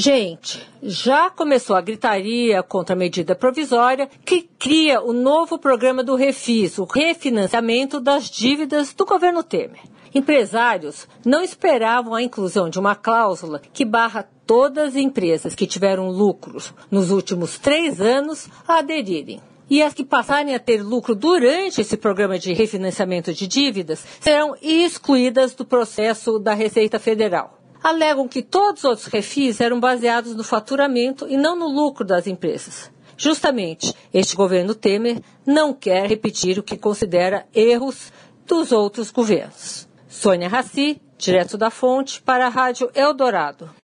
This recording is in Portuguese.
Gente, já começou a gritaria contra a medida provisória que cria o novo programa do Refis, o refinanciamento das dívidas do governo Temer. Empresários não esperavam a inclusão de uma cláusula que barra todas as empresas que tiveram lucros nos últimos três anos a aderirem. E as que passarem a ter lucro durante esse programa de refinanciamento de dívidas serão excluídas do processo da Receita Federal alegam que todos os outros refis eram baseados no faturamento e não no lucro das empresas. Justamente, este governo Temer não quer repetir o que considera erros dos outros governos. Sônia Raci, direto da fonte, para a Rádio Eldorado.